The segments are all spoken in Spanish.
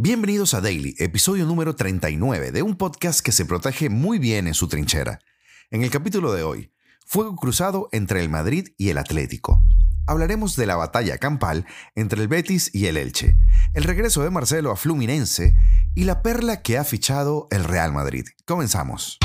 Bienvenidos a Daily, episodio número 39 de un podcast que se protege muy bien en su trinchera. En el capítulo de hoy, fuego cruzado entre el Madrid y el Atlético. Hablaremos de la batalla campal entre el Betis y el Elche, el regreso de Marcelo a Fluminense y la perla que ha fichado el Real Madrid. Comenzamos.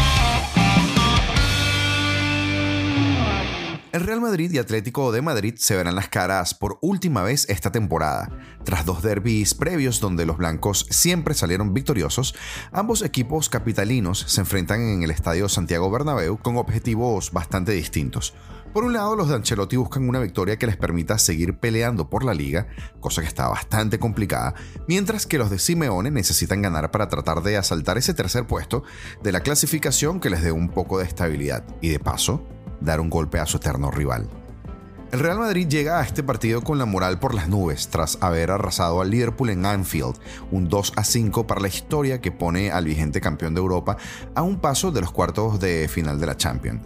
El Real Madrid y Atlético de Madrid se verán las caras por última vez esta temporada. Tras dos derbis previos donde los blancos siempre salieron victoriosos, ambos equipos capitalinos se enfrentan en el Estadio Santiago Bernabéu con objetivos bastante distintos. Por un lado, los de Ancelotti buscan una victoria que les permita seguir peleando por la liga, cosa que está bastante complicada, mientras que los de Simeone necesitan ganar para tratar de asaltar ese tercer puesto de la clasificación que les dé un poco de estabilidad y de paso dar un golpe a su eterno rival. El Real Madrid llega a este partido con la moral por las nubes tras haber arrasado al Liverpool en Anfield, un 2 a 5 para la historia que pone al vigente campeón de Europa a un paso de los cuartos de final de la Champions.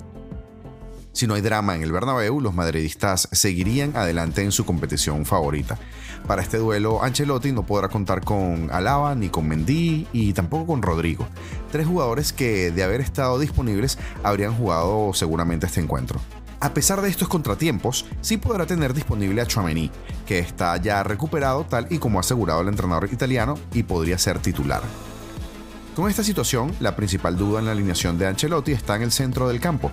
Si no hay drama en el Bernabéu, los madridistas seguirían adelante en su competición favorita. Para este duelo, Ancelotti no podrá contar con Alaba, ni con Mendy y tampoco con Rodrigo, tres jugadores que de haber estado disponibles habrían jugado seguramente este encuentro. A pesar de estos contratiempos, sí podrá tener disponible a Chouameni, que está ya recuperado tal y como ha asegurado el entrenador italiano y podría ser titular. Con esta situación, la principal duda en la alineación de Ancelotti está en el centro del campo.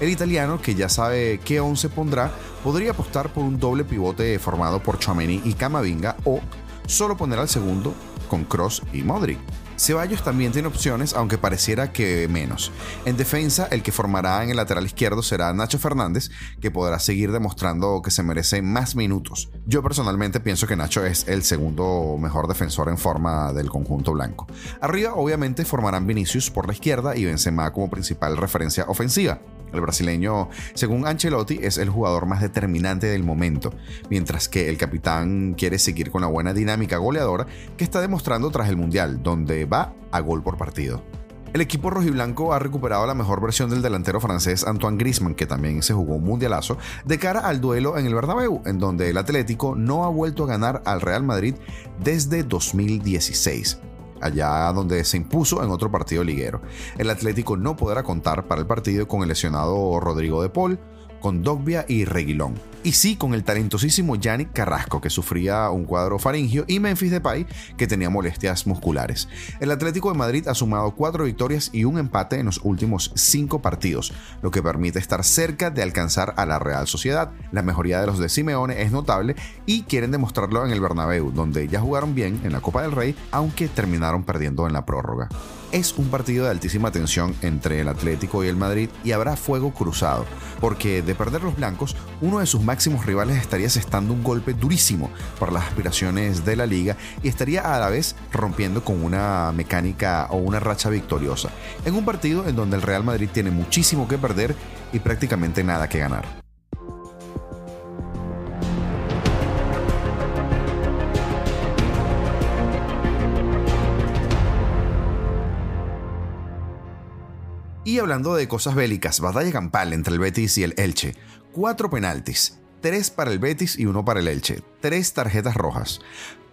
El italiano, que ya sabe qué 11 pondrá, podría apostar por un doble pivote formado por Chouameni y Camavinga o solo poner al segundo con Cross y Modric. Ceballos también tiene opciones, aunque pareciera que menos. En defensa, el que formará en el lateral izquierdo será Nacho Fernández, que podrá seguir demostrando que se merece más minutos. Yo personalmente pienso que Nacho es el segundo mejor defensor en forma del conjunto blanco. Arriba, obviamente, formarán Vinicius por la izquierda y Benzema como principal referencia ofensiva. El brasileño, según Ancelotti, es el jugador más determinante del momento, mientras que el capitán quiere seguir con la buena dinámica goleadora que está demostrando tras el Mundial, donde va a gol por partido. El equipo rojiblanco ha recuperado la mejor versión del delantero francés Antoine Griezmann, que también se jugó un mundialazo, de cara al duelo en el Bernabéu, en donde el Atlético no ha vuelto a ganar al Real Madrid desde 2016 allá donde se impuso en otro partido liguero. El Atlético no podrá contar para el partido con el lesionado Rodrigo de Paul, con Dogbia y Reguilón. Y sí con el talentosísimo Yannick Carrasco, que sufría un cuadro faringio, y Memphis Depay, que tenía molestias musculares. El Atlético de Madrid ha sumado cuatro victorias y un empate en los últimos cinco partidos, lo que permite estar cerca de alcanzar a la Real Sociedad. La mejoría de los de Simeone es notable y quieren demostrarlo en el Bernabéu, donde ya jugaron bien en la Copa del Rey, aunque terminaron perdiendo en la prórroga es un partido de altísima tensión entre el Atlético y el Madrid y habrá fuego cruzado, porque de perder los blancos, uno de sus máximos rivales estaría asestando un golpe durísimo para las aspiraciones de la liga y estaría a la vez rompiendo con una mecánica o una racha victoriosa, en un partido en donde el Real Madrid tiene muchísimo que perder y prácticamente nada que ganar. Hablando de cosas bélicas, batalla campal entre el Betis y el Elche. Cuatro penaltis, tres para el Betis y uno para el Elche. Tres tarjetas rojas,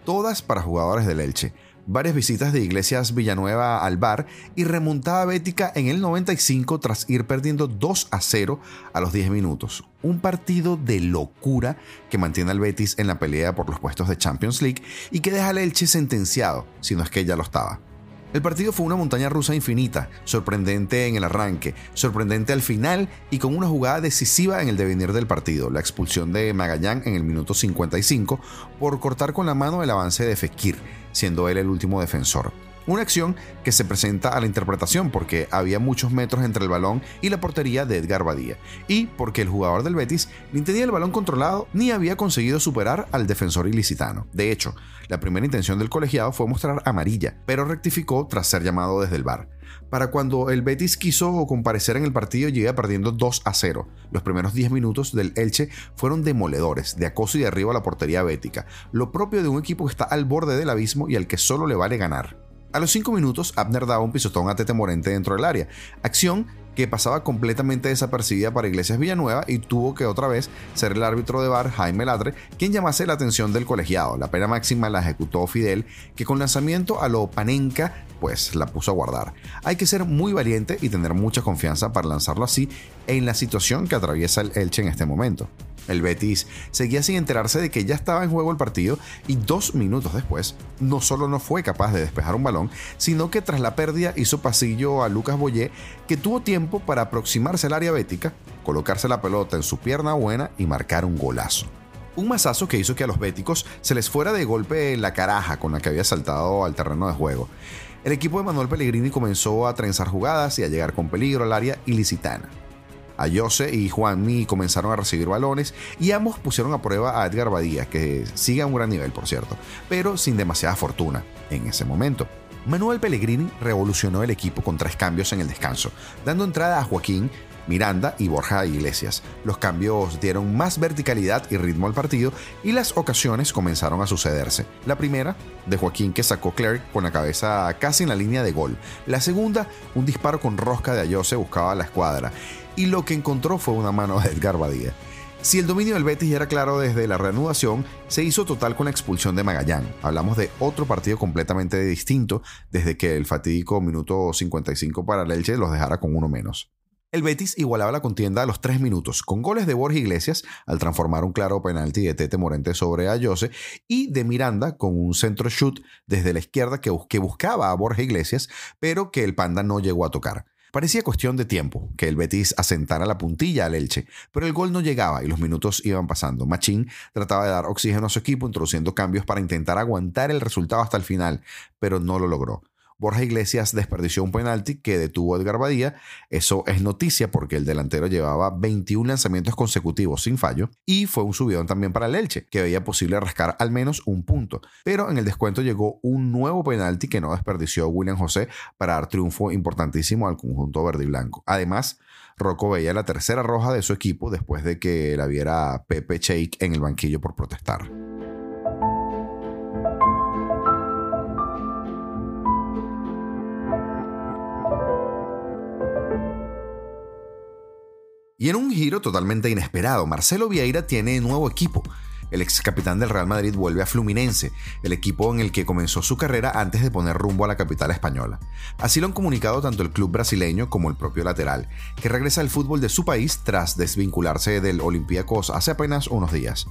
todas para jugadores del Elche. Varias visitas de Iglesias Villanueva al bar y remontada bética en el 95 tras ir perdiendo 2 a 0 a los 10 minutos. Un partido de locura que mantiene al Betis en la pelea por los puestos de Champions League y que deja al Elche sentenciado, si no es que ya lo estaba. El partido fue una montaña rusa infinita, sorprendente en el arranque, sorprendente al final y con una jugada decisiva en el devenir del partido, la expulsión de Magallán en el minuto 55 por cortar con la mano el avance de Fekir, siendo él el último defensor. Una acción que se presenta a la interpretación porque había muchos metros entre el balón y la portería de Edgar Badía, y porque el jugador del Betis ni tenía el balón controlado ni había conseguido superar al defensor ilicitano. De hecho, la primera intención del colegiado fue mostrar amarilla, pero rectificó tras ser llamado desde el bar. Para cuando el Betis quiso comparecer en el partido, llega perdiendo 2 a 0. Los primeros 10 minutos del Elche fueron demoledores, de acoso y de arriba a la portería bética, lo propio de un equipo que está al borde del abismo y al que solo le vale ganar. A los 5 minutos, Abner daba un pisotón a Tete Morente dentro del área, acción que pasaba completamente desapercibida para Iglesias Villanueva y tuvo que otra vez ser el árbitro de bar Jaime Ladre quien llamase la atención del colegiado. La pena máxima la ejecutó Fidel, que con lanzamiento a lo Panenka pues la puso a guardar. Hay que ser muy valiente y tener mucha confianza para lanzarlo así en la situación que atraviesa el Elche en este momento. El Betis seguía sin enterarse de que ya estaba en juego el partido y dos minutos después no solo no fue capaz de despejar un balón, sino que tras la pérdida hizo pasillo a Lucas Boyé, que tuvo tiempo para aproximarse al área bética, colocarse la pelota en su pierna buena y marcar un golazo. Un masazo que hizo que a los béticos se les fuera de golpe la caraja con la que había saltado al terreno de juego. El equipo de Manuel Pellegrini comenzó a trenzar jugadas y a llegar con peligro al área ilicitana. A Jose y Juanmi comenzaron a recibir balones y ambos pusieron a prueba a Edgar Badía, que sigue a un gran nivel, por cierto, pero sin demasiada fortuna en ese momento. Manuel Pellegrini revolucionó el equipo con tres cambios en el descanso, dando entrada a Joaquín, Miranda y Borja Iglesias. Los cambios dieron más verticalidad y ritmo al partido y las ocasiones comenzaron a sucederse. La primera, de Joaquín que sacó Clerc con la cabeza casi en la línea de gol. La segunda, un disparo con rosca de Ayose buscaba la escuadra y lo que encontró fue una mano de Edgar Badía. Si el dominio del Betis era claro desde la reanudación, se hizo total con la expulsión de Magallán. Hablamos de otro partido completamente distinto desde que el fatídico minuto 55 para el Elche los dejara con uno menos. El Betis igualaba la contienda a los tres minutos, con goles de Borja Iglesias al transformar un claro penalti de Tete Morente sobre Ayose y de Miranda con un centro shoot desde la izquierda que, que buscaba a Borja Iglesias, pero que el Panda no llegó a tocar. Parecía cuestión de tiempo que el Betis asentara la puntilla al Elche, pero el gol no llegaba y los minutos iban pasando. Machín trataba de dar oxígeno a su equipo introduciendo cambios para intentar aguantar el resultado hasta el final, pero no lo logró. Borja Iglesias desperdició un penalti que detuvo Edgar Badía. Eso es noticia porque el delantero llevaba 21 lanzamientos consecutivos sin fallo y fue un subidón también para el Elche, que veía posible rascar al menos un punto. Pero en el descuento llegó un nuevo penalti que no desperdició William José para dar triunfo importantísimo al conjunto verde y blanco. Además, Rocco veía la tercera roja de su equipo después de que la viera Pepe Cheik en el banquillo por protestar. Y en un giro totalmente inesperado, Marcelo Vieira tiene nuevo equipo. El ex capitán del Real Madrid vuelve a Fluminense, el equipo en el que comenzó su carrera antes de poner rumbo a la capital española. Así lo han comunicado tanto el club brasileño como el propio lateral, que regresa al fútbol de su país tras desvincularse del Olympiacos hace apenas unos días.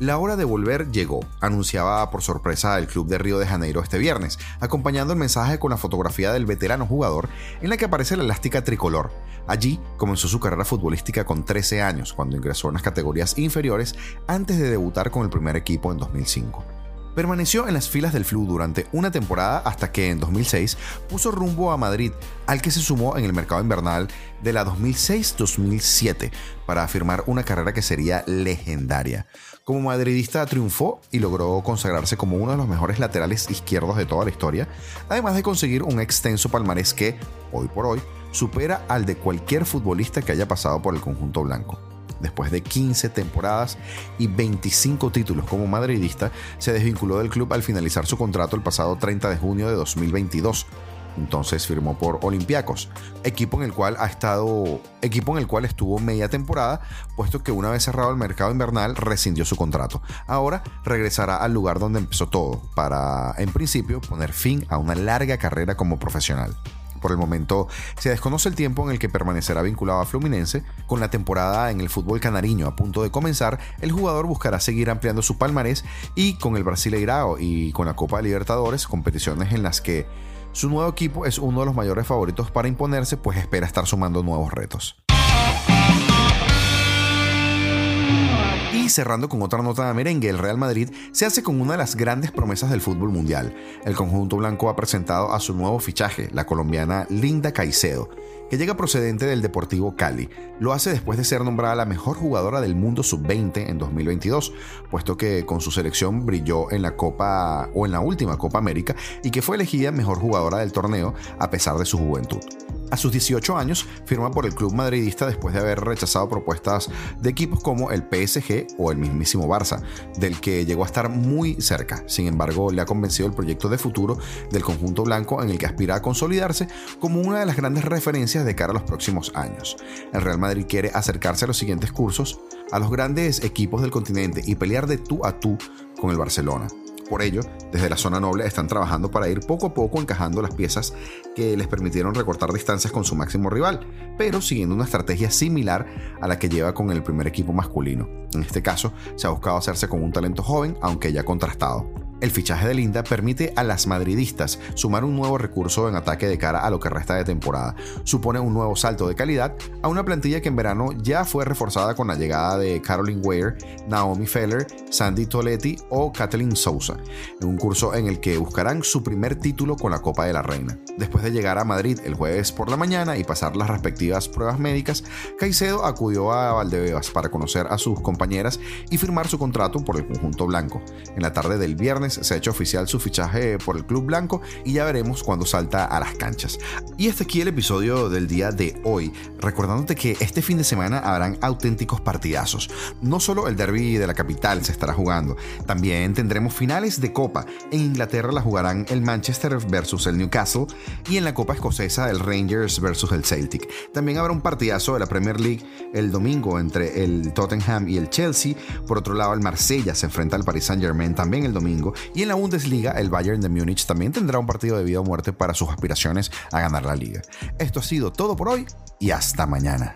La hora de volver llegó, anunciaba por sorpresa el club de Río de Janeiro este viernes, acompañando el mensaje con la fotografía del veterano jugador en la que aparece la elástica tricolor. Allí comenzó su carrera futbolística con 13 años, cuando ingresó en las categorías inferiores antes de debutar con el primer equipo en 2005. Permaneció en las filas del Flu durante una temporada hasta que en 2006 puso rumbo a Madrid, al que se sumó en el mercado invernal de la 2006-2007 para afirmar una carrera que sería legendaria. Como madridista triunfó y logró consagrarse como uno de los mejores laterales izquierdos de toda la historia, además de conseguir un extenso palmarés que, hoy por hoy, supera al de cualquier futbolista que haya pasado por el conjunto blanco después de 15 temporadas y 25 títulos como madridista, se desvinculó del club al finalizar su contrato el pasado 30 de junio de 2022. Entonces firmó por Olympiacos, equipo en el cual ha estado, equipo en el cual estuvo media temporada, puesto que una vez cerrado el mercado invernal rescindió su contrato. Ahora regresará al lugar donde empezó todo, para en principio poner fin a una larga carrera como profesional. Por el momento se desconoce el tiempo en el que permanecerá vinculado a Fluminense. Con la temporada en el fútbol canariño a punto de comenzar, el jugador buscará seguir ampliando su palmarés y con el Brasileirao y con la Copa de Libertadores, competiciones en las que su nuevo equipo es uno de los mayores favoritos para imponerse, pues espera estar sumando nuevos retos. Y cerrando con otra nota de merengue, el Real Madrid se hace con una de las grandes promesas del fútbol mundial. El conjunto blanco ha presentado a su nuevo fichaje, la colombiana Linda Caicedo, que llega procedente del Deportivo Cali. Lo hace después de ser nombrada la mejor jugadora del mundo sub-20 en 2022, puesto que con su selección brilló en la Copa o en la última Copa América y que fue elegida mejor jugadora del torneo a pesar de su juventud. A sus 18 años firma por el club madridista después de haber rechazado propuestas de equipos como el PSG o el mismísimo Barça, del que llegó a estar muy cerca. Sin embargo, le ha convencido el proyecto de futuro del conjunto blanco en el que aspira a consolidarse como una de las grandes referencias de cara a los próximos años. El Real Madrid quiere acercarse a los siguientes cursos, a los grandes equipos del continente y pelear de tú a tú con el Barcelona. Por ello, desde la zona noble están trabajando para ir poco a poco encajando las piezas que les permitieron recortar distancias con su máximo rival, pero siguiendo una estrategia similar a la que lleva con el primer equipo masculino. En este caso, se ha buscado hacerse con un talento joven, aunque ya contrastado. El fichaje de Linda permite a las madridistas sumar un nuevo recurso en ataque de cara a lo que resta de temporada. Supone un nuevo salto de calidad a una plantilla que en verano ya fue reforzada con la llegada de Caroline Weir, Naomi Feller, Sandy Toletti o Kathleen Sousa, en un curso en el que buscarán su primer título con la Copa de la Reina. Después de llegar a Madrid el jueves por la mañana y pasar las respectivas pruebas médicas, Caicedo acudió a Valdebebas para conocer a sus compañeras y firmar su contrato por el conjunto blanco. En la tarde del viernes se ha hecho oficial su fichaje por el Club Blanco y ya veremos cuando salta a las canchas. Y este aquí el episodio del día de hoy, recordándote que este fin de semana habrán auténticos partidazos. No solo el derby de la capital se estará jugando, también tendremos finales de Copa. En Inglaterra la jugarán el Manchester versus el Newcastle y en la Copa Escocesa el Rangers versus el Celtic. También habrá un partidazo de la Premier League el domingo entre el Tottenham y el Chelsea. Por otro lado, el Marsella se enfrenta al Paris Saint Germain también el domingo y en la Bundesliga, el Bayern de Múnich también tendrá un partido de vida o muerte para sus aspiraciones a ganar la liga. Esto ha sido todo por hoy y hasta mañana.